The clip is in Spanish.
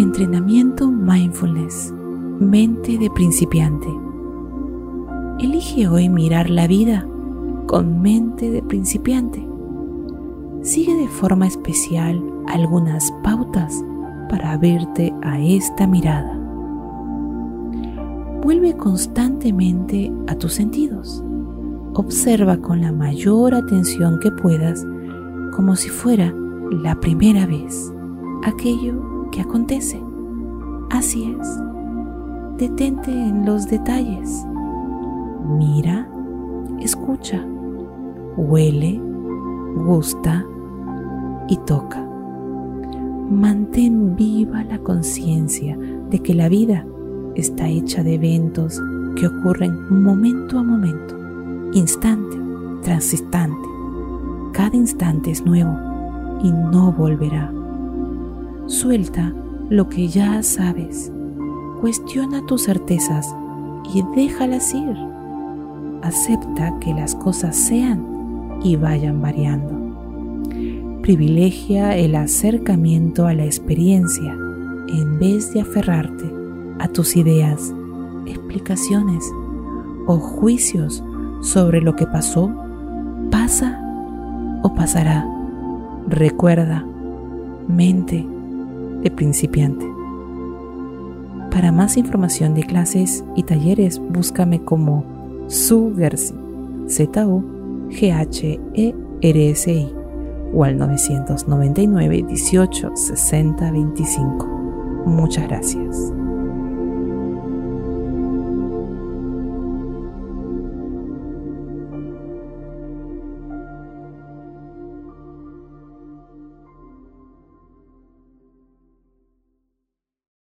Entrenamiento Mindfulness. Mente de principiante. Elige hoy mirar la vida con mente de principiante. Sigue de forma especial algunas pautas para abrirte a esta mirada. Vuelve constantemente a tus sentidos. Observa con la mayor atención que puedas como si fuera la primera vez aquello que acontece. Así es. Detente en los detalles. Mira, escucha, huele, gusta y toca. Mantén viva la conciencia de que la vida está hecha de eventos que ocurren momento a momento, instante tras instante. Cada instante es nuevo y no volverá. Suelta lo que ya sabes. Cuestiona tus certezas y déjalas ir. Acepta que las cosas sean y vayan variando. Privilegia el acercamiento a la experiencia en vez de aferrarte a tus ideas, explicaciones o juicios sobre lo que pasó, pasa o pasará. Recuerda, mente de principiante. Para más información de clases y talleres, búscame como Su Gersi, Z-U-G-H-E-R-S-I, o al 999 18 60 25. Muchas gracias.